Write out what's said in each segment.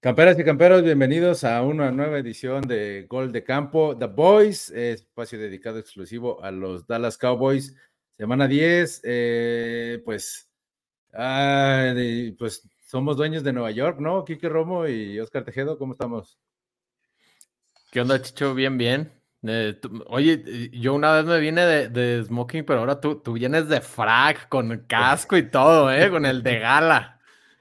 Camperas y camperos, bienvenidos a una nueva edición de Gol de Campo, The Boys, espacio dedicado exclusivo a los Dallas Cowboys. Semana 10, eh, pues, pues somos dueños de Nueva York, ¿no? Quique Romo y Oscar Tejedo, ¿cómo estamos? ¿Qué onda, Chicho? Bien, bien. Eh, oye, yo una vez me vine de, smoking, pero ahora tú, tú vienes de frac, con casco y todo, ¿eh? Con el de gala.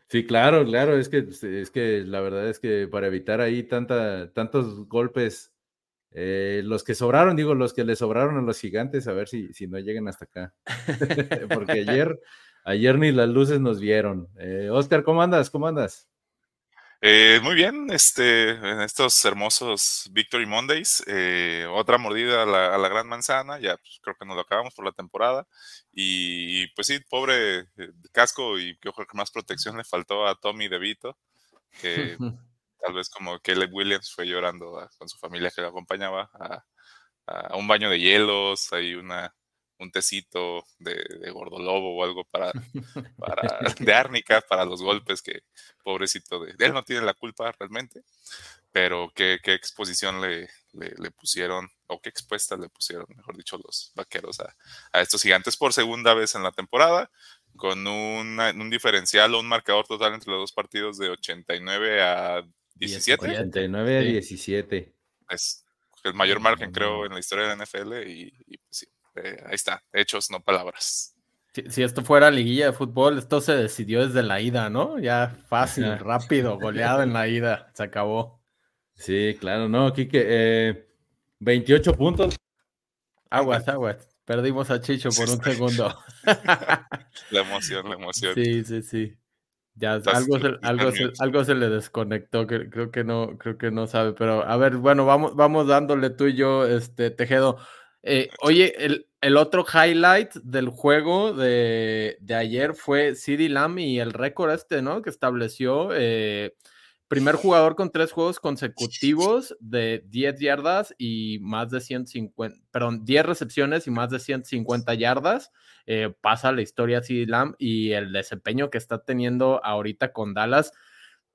Sí, claro, claro, es que, es que la verdad es que para evitar ahí tanta, tantos golpes, eh, los que sobraron, digo, los que le sobraron a los gigantes, a ver si, si no llegan hasta acá. Porque ayer, ayer ni las luces nos vieron. Eh, Oscar, ¿cómo andas? ¿Cómo andas? Eh, muy bien, este, en estos hermosos Victory Mondays, eh, otra mordida a la, gran manzana, ya pues, creo que nos lo acabamos por la temporada. Y pues sí, pobre eh, casco y yo creo que más protección le faltó a Tommy DeVito, que tal vez como Caleb Williams fue llorando con su familia que lo acompañaba a, a un baño de hielos, hay una un tecito de, de gordolobo o algo para, para de árnica para los golpes que pobrecito de él no tiene la culpa realmente pero qué, qué exposición le, le, pusieron o qué expuesta le pusieron mejor dicho los vaqueros a, a estos gigantes por segunda vez en la temporada con un diferencial o un marcador total entre los dos partidos de 89 a 17 89 a 17 es el mayor margen creo en la historia de la NFL y, y pues sí eh, ahí está, hechos, no palabras. Si, esto fuera liguilla de fútbol, esto se decidió desde la ida, ¿no? Ya fácil, rápido, goleado en la ida, se acabó. Sí, claro, no, Kike, eh, 28 puntos. Aguas, aguas. Perdimos a Chicho por un segundo. la emoción, la emoción. Sí, sí, sí. Ya algo se, algo, algo se le desconectó, creo que no, creo que no sabe, pero a ver, bueno, vamos, vamos dándole tú y yo, este, Tejedo. Eh, oye, el, otro highlight del juego de, ayer fue CD Lamb y el récord este, ¿no? Que estableció eh, primer jugador con tres juegos consecutivos de 10 yardas y más de 150, perdón, 10 recepciones y más de 150 yardas. Eh, pasa la historia CD Lamb y el desempeño que está teniendo ahorita con Dallas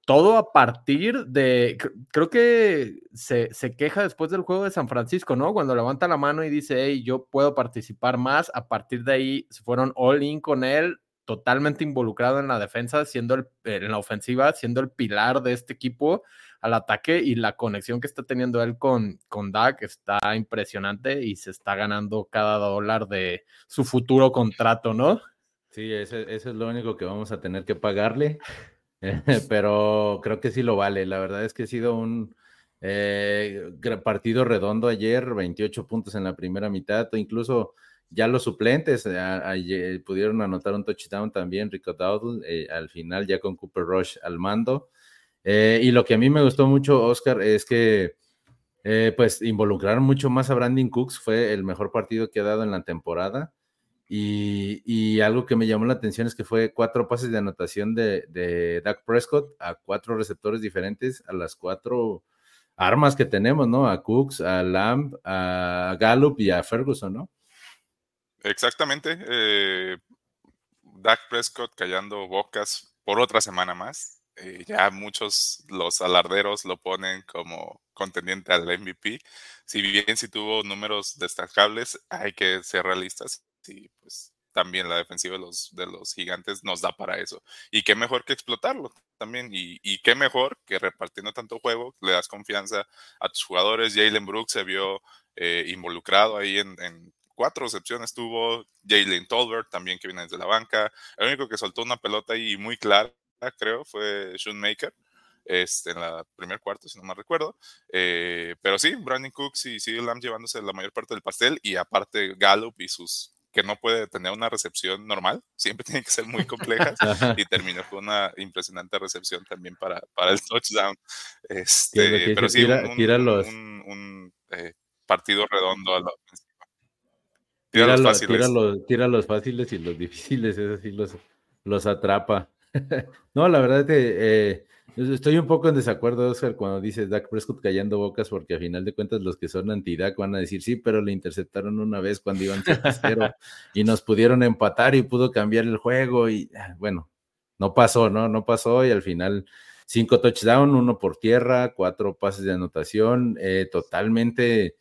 todo a partir de, creo que se, queja después del juego de San Francisco, ¿no? Cuando levanta la mano y dice, hey, yo puedo participar más, a partir de ahí se fueron all in con él, totalmente involucrado en la defensa, siendo el, en la ofensiva, siendo el pilar de este equipo al ataque y la conexión que está teniendo él con, con Dak está impresionante y se está ganando cada dólar de su futuro contrato, ¿no? Sí, ese es lo único que vamos a tener que pagarle. pero creo que sí lo vale. La verdad es que ha sido un eh, partido redondo ayer, 28 puntos en la primera mitad, incluso ya los suplentes eh, pudieron anotar un touchdown también, Rico Dowdle, eh, al final ya con Cooper Rush al mando. y lo que a mí me gustó mucho, Oscar, es que pues involucraron mucho más a Brandon Cooks, fue el mejor partido que ha dado en la temporada. Y, algo que me llamó la atención es que fue cuatro pases de anotación de, de Dak Prescott a cuatro receptores diferentes, a las cuatro armas que tenemos, ¿no? A Cooks, a Lamb, a Gallup y a Ferguson, ¿no? Exactamente. Eh, Dak Prescott callando bocas por otra semana más. Eh, ya muchos los alarderos lo ponen como contendiente al MVP. Si bien si tuvo números destacables, hay que ser realistas y pues también la defensiva de los, de los gigantes nos da para eso. Y qué mejor que explotarlo también. Y, y qué mejor que repartiendo tanto juego, le das confianza a tus jugadores. Jalen Brooks se vio eh, involucrado ahí en, en, cuatro recepciones. Tuvo Jalen Tolbert también que viene desde la banca. El único que soltó una pelota ahí muy clara, creo, fue Maker este, en la primer cuarto, si no me recuerdo. Eh, pero sí, Brandon Cooks y CD Lamb llevándose la mayor parte del pastel y aparte Gallup y sus que no puede tener una recepción normal, siempre tiene que ser muy compleja y terminó con una impresionante recepción también para, para el touchdown. Este, pero sí, un, eh, partido redondo a la ofensiva. Tira, los fáciles. Tira los, fáciles y los difíciles, es así, los, los atrapa. no, la verdad es que eh, Estoy un poco en desacuerdo, Oscar, cuando dices Dak Prescott callando bocas, porque a final de cuentas los que son anti-Dak van a decir sí, pero le interceptaron una vez cuando iban 0 y nos pudieron empatar y pudo cambiar el juego y ah, bueno, no pasó, ¿no? No pasó y al final cinco touchdowns, uno por tierra, cuatro pases de anotación, eh, totalmente,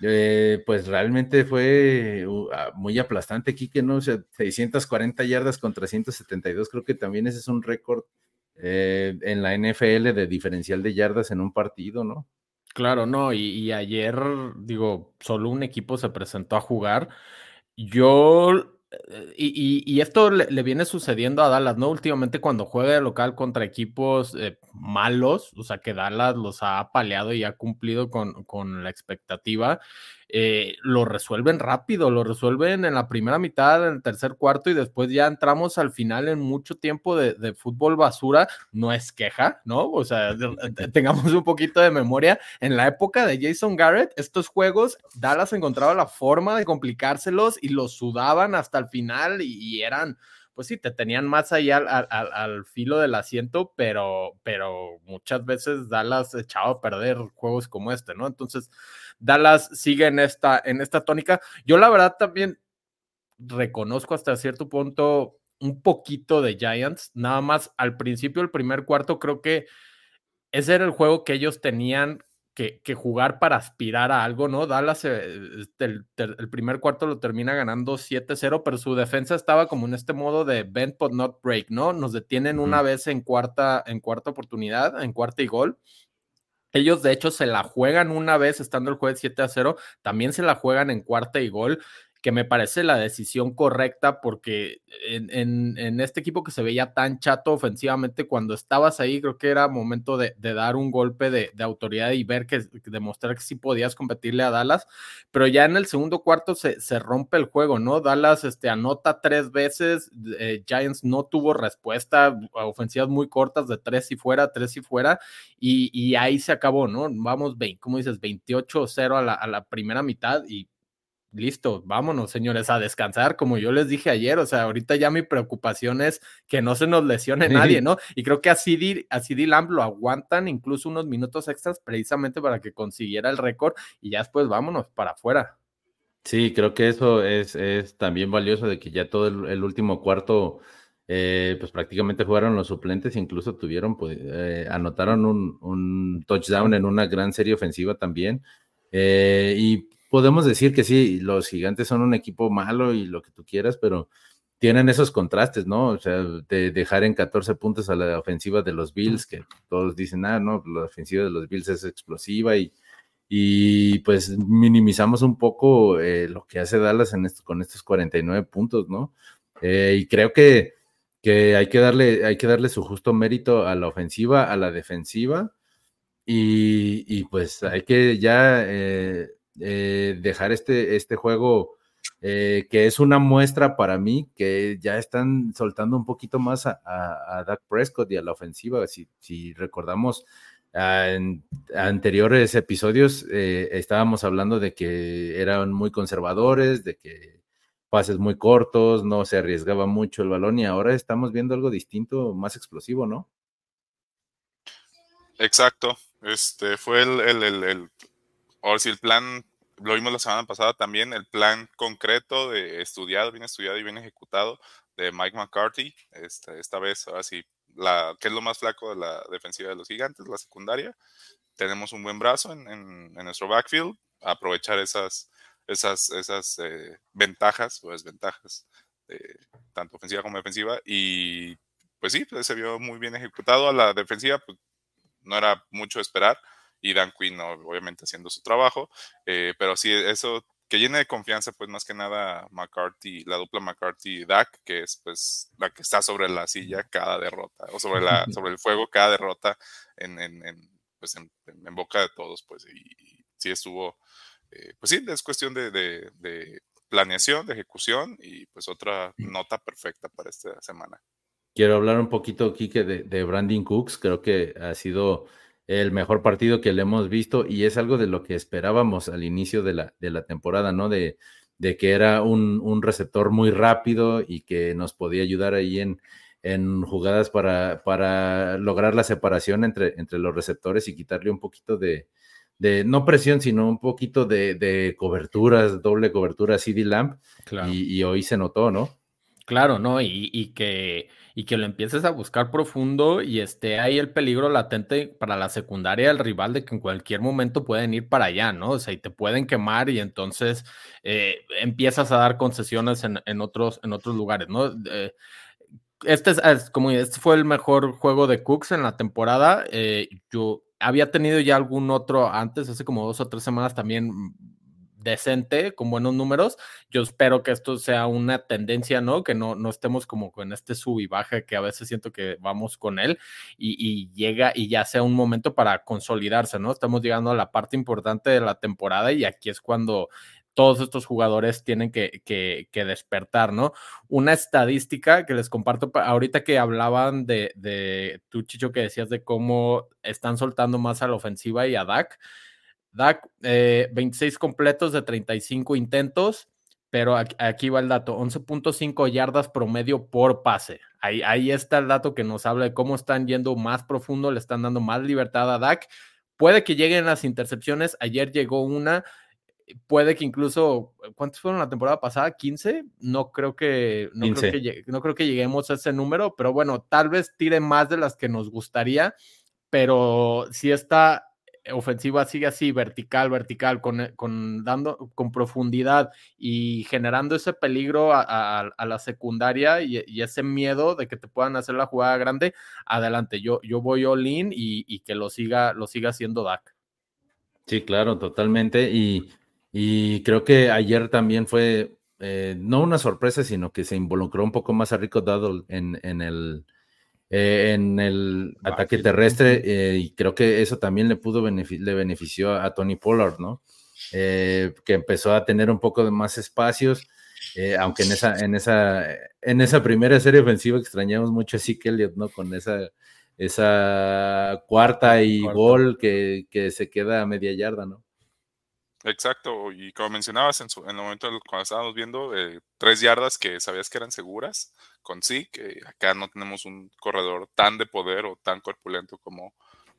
eh, pues realmente fue uh, ah, muy aplastante, Kike, ¿no? O sea, 640 yardas contra 172, creo que también ese es un récord eh, en la NFL de diferencial de yardas en un partido, ¿no? Claro, no, y, ayer, digo, solo un equipo se presentó a jugar. Yo y, esto le, viene sucediendo a Dallas, ¿no? Últimamente cuando juega de local contra equipos eh, malos, o sea, que Dallas los ha apaleado y ha cumplido con, con la expectativa, eh, lo resuelven rápido, lo resuelven en la primera mitad, en el tercer cuarto y después ya entramos al final en mucho tiempo de, fútbol basura. No es queja, ¿no? O sea, tengamos un poquito de memoria. En la época de Jason Garrett, estos juegos, Dallas encontraba la forma de complicárselos y los sudaban hasta el final y, eran pues sí, te tenían más allá al, al, filo del asiento, pero, pero muchas veces Dallas echaba a perder juegos como este, ¿no? Entonces, Dallas sigue en esta, en esta tónica. Yo la verdad también reconozco hasta cierto punto un poquito de Giants, nada más al principio del primer cuarto creo que ese era el juego que ellos tenían que, jugar para aspirar a algo, ¿no? Dallas eh, este, el, primer cuarto lo termina ganando 7-0, pero su defensa estaba como en este modo de bend but not break, ¿no? Nos detienen una vez en cuarta, en cuarta oportunidad, en cuarta y gol, ellos, de hecho, se la juegan una vez estando el jueves 7 a 0, también se la juegan en cuarta y gol que me parece la decisión correcta porque en, este equipo que se veía tan chato ofensivamente, cuando estabas ahí, creo que era momento de, dar un golpe de, autoridad y ver que, demostrar que sí podías competirle a Dallas, pero ya en el segundo cuarto se, rompe el juego, ¿no? Dallas este, anota tres veces, eh, Giants no tuvo respuesta, ofensivas muy cortas de tres y fuera, tres y fuera, y, ahí se acabó, ¿no? Vamos, como dices, 28-0 a la, a la primera mitad y listo, vámonos, señores, a descansar, como yo les dije ayer, o sea, ahorita ya mi preocupación es que no se nos lesione nadie, ¿no? Y creo que a CD, a Lamb lo aguantan incluso unos minutos extras precisamente para que consiguiera el récord y ya después vámonos para afuera. Sí, creo que eso es, también valioso de que ya todo el, último cuarto, eh, pues prácticamente jugaron los suplentes, incluso tuvieron, pues, eh, anotaron un, touchdown en una gran serie ofensiva también. Eh, y podemos decir que sí, los gigantes son un equipo malo y lo que tú quieras, pero tienen esos contrastes, ¿no? O sea, de dejar en 14 puntos a la ofensiva de los Bills, que todos dicen, ah, no, la ofensiva de los Bills es explosiva y, y pues minimizamos un poco eh, lo que hace Dallas en esto, con estos 49 puntos, ¿no? Eh, y creo que, que, hay, que darle, hay que darle su justo mérito a la ofensiva, a la defensiva, y, y pues hay que ya eh, eh, dejar este, este juego eh, que es una muestra para mí que ya están soltando un poquito más a, a, Dak Prescott y a la ofensiva. Si, si recordamos en anteriores episodios, eh, estábamos hablando de que eran muy conservadores, de que pases muy cortos, no se arriesgaba mucho el balón y ahora estamos viendo algo distinto, más explosivo, ¿no? Exacto. Este fue el ahora sí, el plan, lo vimos la semana pasada también, el plan concreto de estudiado, bien estudiado y bien ejecutado de Mike McCarthy. Esta, esta vez, ahora sí, la, que es lo más flaco de la defensiva de los gigantes, la secundaria. Tenemos un buen brazo en, en, nuestro backfield, aprovechar esas, esas, esas eh, ventajas o desventajas, tanto ofensiva como defensiva. Y pues sí, pues se vio muy bien ejecutado. A la defensiva, pues no era mucho esperar y Dan Quinn obviamente haciendo su trabajo, eh, pero sí, eso que llene de confianza, pues más que nada McCarthy, la dupla McCarthy-Dak, que es pues la que está sobre la silla cada derrota, o sobre, la, sobre el fuego cada derrota en, en, en pues en, boca de todos, pues, y, sí estuvo, eh, pues sí, es cuestión de, de, de, planeación, de ejecución, y pues otra nota perfecta para esta semana. Quiero hablar un poquito, Kike, de, de Brandon Cooks, creo que ha sido el mejor partido que le hemos visto y es algo de lo que esperábamos al inicio de la, de la temporada, ¿no? De, de que era un, un, receptor muy rápido y que nos podía ayudar ahí en, en jugadas para, para lograr la separación entre, entre los receptores y quitarle un poquito de, de no presión, sino un poquito de, de coberturas, doble cobertura CD Lamp. Y, y, hoy se notó, ¿no? Claro, ¿no? Y, que, y que lo empieces a buscar profundo y esté ahí el peligro latente para la secundaria del rival de que en cualquier momento pueden ir para allá, ¿no? O sea, y te pueden quemar y entonces eh, empiezas a dar concesiones en, en, otros, en otros lugares, ¿no? Eh, este, es, como este fue el mejor juego de Cooks en la temporada. Eh, yo había tenido ya algún otro antes, hace como dos o tres semanas también decente, con buenos números. Yo espero que esto sea una tendencia, ¿no? Que no, no estemos como con este sub y baja que a veces siento que vamos con él y, llega y ya sea un momento para consolidarse, ¿no? Estamos llegando a la parte importante de la temporada y aquí es cuando todos estos jugadores tienen que, que, despertar, ¿no? Una estadística que les comparto ahorita que hablaban de, de tu chicho que decías de cómo están soltando más a la ofensiva y a Dak. Dak, 26 eh, completos de 35 intentos, pero aquí, va el dato, 11.5 yardas promedio por pase. Ahí, ahí está el dato que nos habla de cómo están yendo más profundo, le están dando más libertad a Dak. Puede que lleguen las intercepciones, ayer llegó una, puede que incluso, ¿cuántos fueron la temporada pasada? ¿15? No creo que, no, creo que, no creo que lleguemos a ese número, pero bueno, tal vez tire más de las que nos gustaría, pero si está ofensiva sigue así, vertical, vertical, con, eh, con, dando, con profundidad y generando ese peligro a, la secundaria y, ese miedo de que te puedan hacer la jugada grande, adelante. Yo, yo voy all in y, que lo siga, lo siga haciendo Dak. Sí, claro, totalmente. Y, creo que ayer también fue eh, no una sorpresa, sino que se involucró un poco más a Rico en, en el eh, en el ataque terrestre eh, y creo que eso también le pudo le benefició a Tony Pollard, ¿no? Eh, que empezó a tener un poco de más espacios, aunque en esa, en, esa, en esa primera serie ofensiva extrañamos mucho a Zeke Elliott, ¿no? Con esa, esa cuarta y gol que, que se queda a media yarda, ¿no? Exacto, y como mencionabas en, el momento cuando estábamos viendo, eh, tres yardas que sabías que eran seguras con sí, que acá no tenemos un corredor tan de poder o tan corpulento como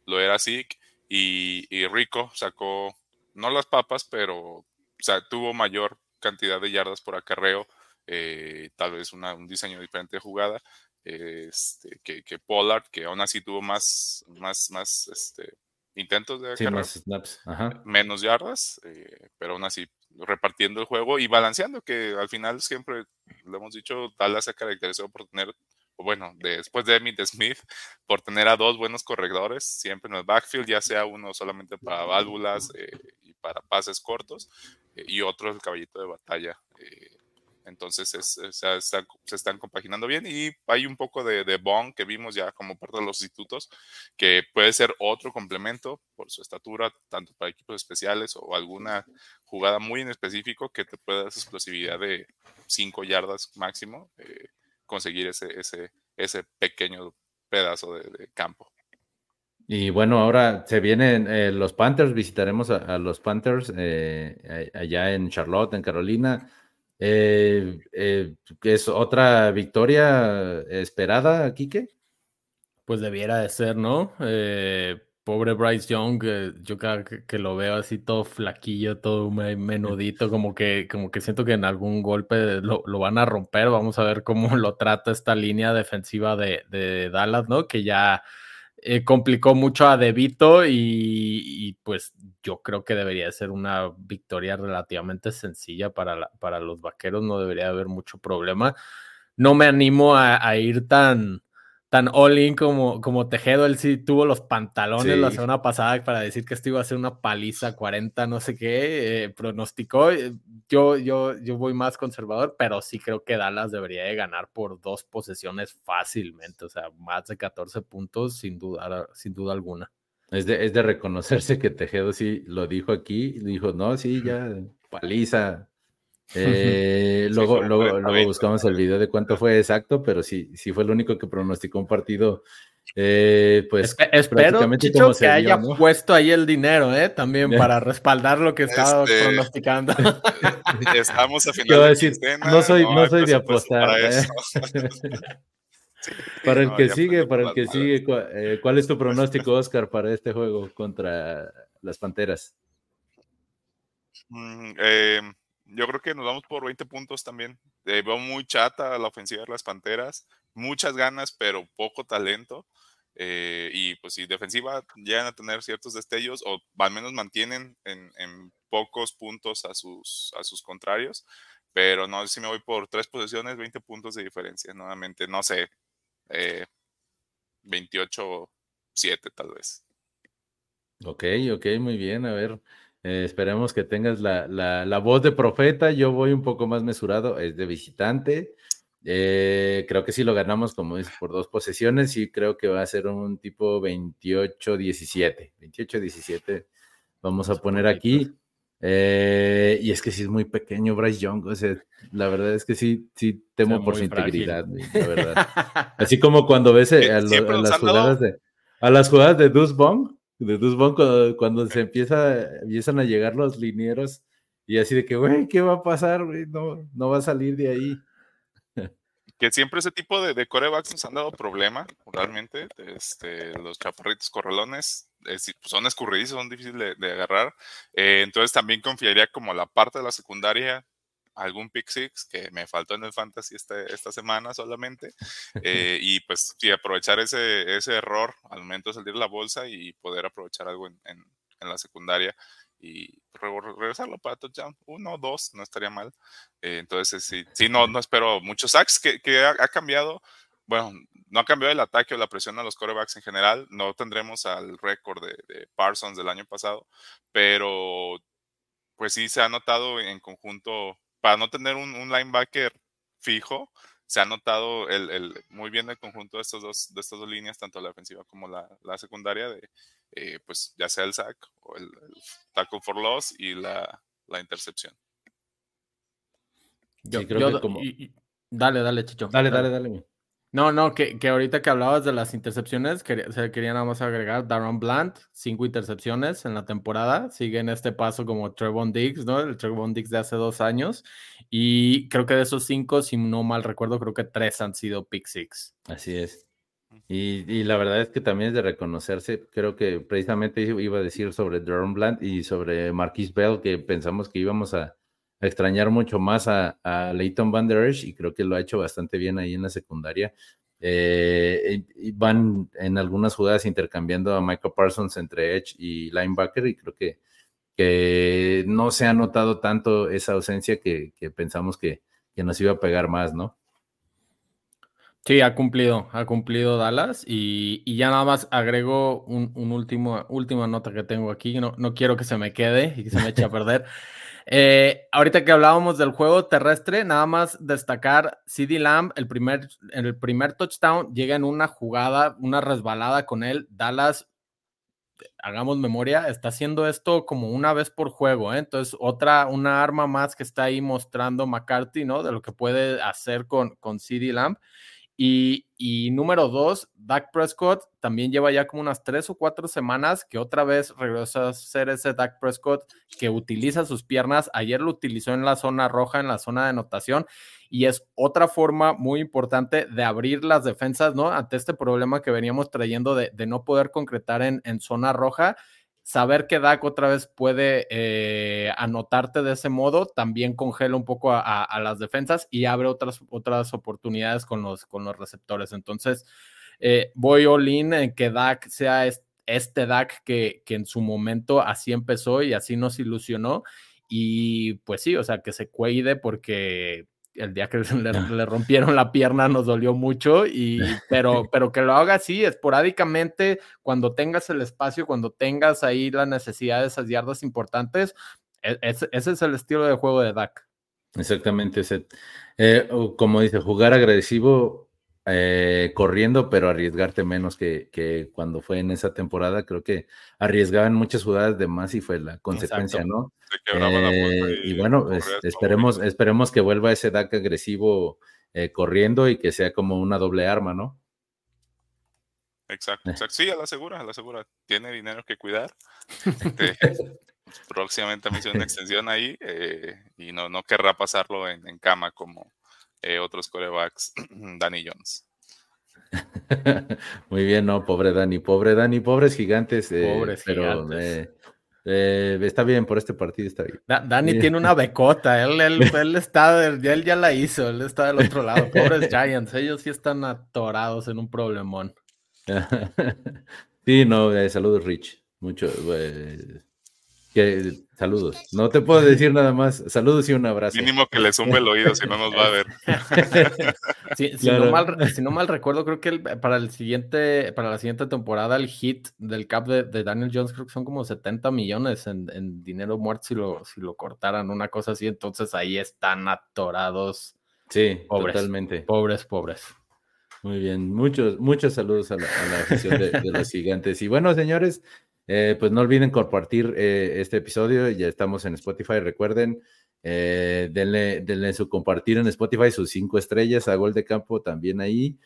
lo era Zeke, y, y, Rico sacó, no las papas, pero o sea, tuvo mayor cantidad de yardas por acarreo, eh, tal vez un diseño diferente de jugada, este, que, que Pollard, que aún así tuvo más, más, más, este, intentos de menos yardas, eh, pero aún así repartiendo el juego y balanceando, que al final siempre lo hemos dicho, Dallas se caracterizó por tener, bueno, después de Emmitt Smith, por tener a dos buenos corredores, siempre en el backfield, ya sea uno solamente para válvulas eh, y para pases cortos, eh, y otro el caballito de batalla entonces se, están compaginando bien y hay un poco de, de Bond que vimos ya como parte de los institutos, que puede ser otro complemento por su estatura, tanto para equipos especiales o alguna jugada muy en específico que te pueda dar esa explosividad de 5 yardas máximo, eh, conseguir ese, ese, ese pequeño pedazo de, campo. Y bueno, ahora se vienen eh, los Panthers, visitaremos a, los Panthers eh, allá en Charlotte, en Carolina. Eh, eh, ¿Es otra victoria esperada, Kike? Pues debiera de ser, ¿no? Eh, pobre Bryce Young, yo cada que, lo veo así todo flaquillo, todo menudito, como que, como que siento que en algún golpe lo, van a romper. Vamos a ver cómo lo trata esta línea defensiva de, de Dallas, ¿no? Que ya eh, complicó mucho a Debito y, pues yo creo que debería ser una victoria relativamente sencilla para, para los vaqueros, no debería haber mucho problema. No me animo a ir tan, tan all-in como, como Tejedo. Él sí tuvo los pantalones la semana pasada para decir que esto iba a ser una paliza 40, no sé qué, eh, pronosticó. Eh, yo, yo, yo voy más conservador, pero sí creo que Dallas debería de ganar por dos posesiones fácilmente, o sea, más de 14 puntos sin duda, sin duda alguna. Es de, es de reconocerse que Tejedo sí lo dijo aquí, dijo, no, sí, ya, paliza, eh, luego, luego, luego, buscamos el video de cuánto fue exacto, pero sí, sí fue el único que pronosticó un partido. Eh, pues espero Chicho, que haya puesto ahí el dinero, ¿eh? También para respaldar lo que estaba este, pronosticando. Estamos a final decir, no soy, no, soy de apostar. Para, ¿eh? para el que sigue, para el que sigue, ¿cuál es tu pronóstico, Oscar, para este juego contra las Panteras? Mm, eh, yo creo que nos vamos por 20 puntos también. Eh, veo muy chata la ofensiva de las Panteras, muchas ganas, pero poco talento. Eh, y pues si defensiva llegan a tener ciertos destellos o al menos mantienen en, pocos puntos a sus, a sus contrarios, pero no, si me voy por tres posiciones, 20 puntos de diferencia, nuevamente, no sé, 28-7 tal vez. Ok, ok, muy bien, a ver, eh, esperemos que tengas la, la, voz de profeta. Yo voy un poco más mesurado, es de visitante. Eh, creo que si lo ganamos, como dices, por dos posesiones, y creo que va a ser un tipo 28-17. 28-17 vamos a poner aquí. Eh, y es que sí es muy pequeño Bryce Young, o sea, la verdad es que sí, sí temo por su integridad, la verdad. Así como cuando ves a, las jugadas de a las jugadas de Deuce Bong, de Dusbon cuando, se empieza, empiezan a llegar los linieros y así de que, güey, ¿qué va a pasar? No, no va a salir de ahí. Que siempre ese tipo de, de corebacks nos han dado problema, realmente. Este, los chaparritos correlones pues, son escurridizos, son difíciles de, agarrar. Eh, entonces también confiaría como la parte de la secundaria algún pick six que me faltó en el fantasy este, esta semana solamente. Eh, y pues sí, aprovechar ese, ese error al momento de salir la bolsa y poder aprovechar algo en, en, la secundaria y regresarlo para touchdown. Uno o dos, no estaría mal. Eh, entonces, sí, sí, no, no espero muchos sacks que, que ha, cambiado. Bueno, no ha cambiado el ataque o la presión a los corebacks en general. No tendremos al récord de, de Parsons del año pasado, pero pues sí se ha notado en conjunto para no tener un, linebacker fijo, se ha notado el, muy bien el conjunto de, estos dos, de estas dos líneas, tanto la defensiva como la, secundaria, de eh, pues ya sea el sack o el, tackle for loss y la, intercepción. Yo, creo que como... dale, dale, Chicho. Dale, dale, dale. No, no, que, ahorita que hablabas de las intercepciones, quería, quería nada más agregar Darren Blunt, cinco intercepciones en la temporada, sigue en este paso como Trevon Diggs, ¿no? El Trevon Diggs de hace dos años, y creo que de esos cinco, si no mal recuerdo, creo que tres han sido pick six. Así es. Y, la verdad es que también es de reconocerse, creo que precisamente iba a decir sobre Darren Blunt y sobre Marquis Bell, que pensamos que íbamos a, extrañar mucho más a, Leighton Van Der Esch y creo que lo ha hecho bastante bien ahí en la secundaria. Eh, y van en algunas jugadas intercambiando a Michael Parsons entre Edge y linebacker y creo que, que no se ha notado tanto esa ausencia que, pensamos que, nos iba a pegar más, ¿no? Sí, ha cumplido, ha cumplido Dallas y, ya nada más agrego un, último, última nota que tengo aquí, no, no quiero que se me quede y que se me eche a perder. Eh, ahorita que hablábamos del juego terrestre, nada más destacar CD Lamb, el primer, el primer touchdown llega en una jugada, una resbalada con él. Dallas, hagamos memoria, está haciendo esto como una vez por juego. ¿eh? Entonces, otra, una arma más que está ahí mostrando McCarthy, ¿no? De lo que puede hacer con, con CD Lamb. Y, número dos, Dak Prescott también lleva ya como unas tres o cuatro semanas que otra vez regresa a ser ese Dak Prescott que utiliza sus piernas. Ayer lo utilizó en la zona roja, en la zona de anotación, y es otra forma muy importante de abrir las defensas, ¿no? Ante este problema que veníamos trayendo de, no poder concretar en, en zona roja saber que Dak otra vez puede eh, anotarte de ese modo también congela un poco a, las defensas y abre otras, otras oportunidades con los, con los receptores. Entonces, eh, voy all in en que Dak sea este, Dak que, que en su momento así empezó y así nos ilusionó. Y pues sí, o sea, que se cuide porque el día que le, rompieron la pierna nos dolió mucho, y, pero, pero que lo haga así, esporádicamente, cuando tengas el espacio, cuando tengas ahí la necesidad de esas yardas importantes, e, ese es el estilo de juego de Dak. Exactamente, ese, eh, como dice, jugar agresivo eh, corriendo, pero arriesgarte menos que, cuando fue en esa temporada. Creo que arriesgaban muchas jugadas de más y fue la consecuencia, ¿no? Eh, y, bueno, esperemos, esperemos que vuelva ese DAC agresivo eh, corriendo y que sea como una doble arma, ¿no? Exacto, exacto. Sí, a la segura, a la segura. Tiene dinero que cuidar. Este, próximamente me una extensión ahí y no, no querrá pasarlo en, en cama como, eh, otros corebacks, Danny Jones. Muy bien, no, pobre Danny, pobre Danny, pobres gigantes. Eh, pobres pero, gigantes. Eh, está bien, por este partido está bien. Dani tiene una becota, él, él, está, él ya la hizo, él está del otro lado. Pobres Giants, ellos sí están atorados en un problemón. sí, no, eh, saludos Rich. Mucho, eh, saludos. No te puedo decir nada más. Saludos y un abrazo. Mínimo que le sume el oído, si no nos va a ver. si, no mal, recuerdo, creo que para el siguiente, para la siguiente temporada, el hit del cap de, Daniel Jones creo que son como 70 millones en, dinero muerto si lo, si lo cortaran, una cosa así. Entonces ahí están atorados. Sí, totalmente. Pobres, pobres. Muy bien, muchos, muchos saludos a la, afición de los gigantes. Y bueno, señores, eh, pues no olviden compartir eh, este episodio, ya estamos en Spotify, recuerden, eh, denle, su compartir en Spotify sus cinco estrellas a Gol de Campo también ahí.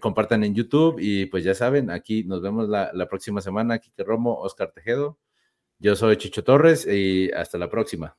compartan en YouTube y pues ya saben, aquí nos vemos la, la próxima semana. Kike Romo, Oscar Tejedo. Yo soy Chicho Torres y hasta la próxima.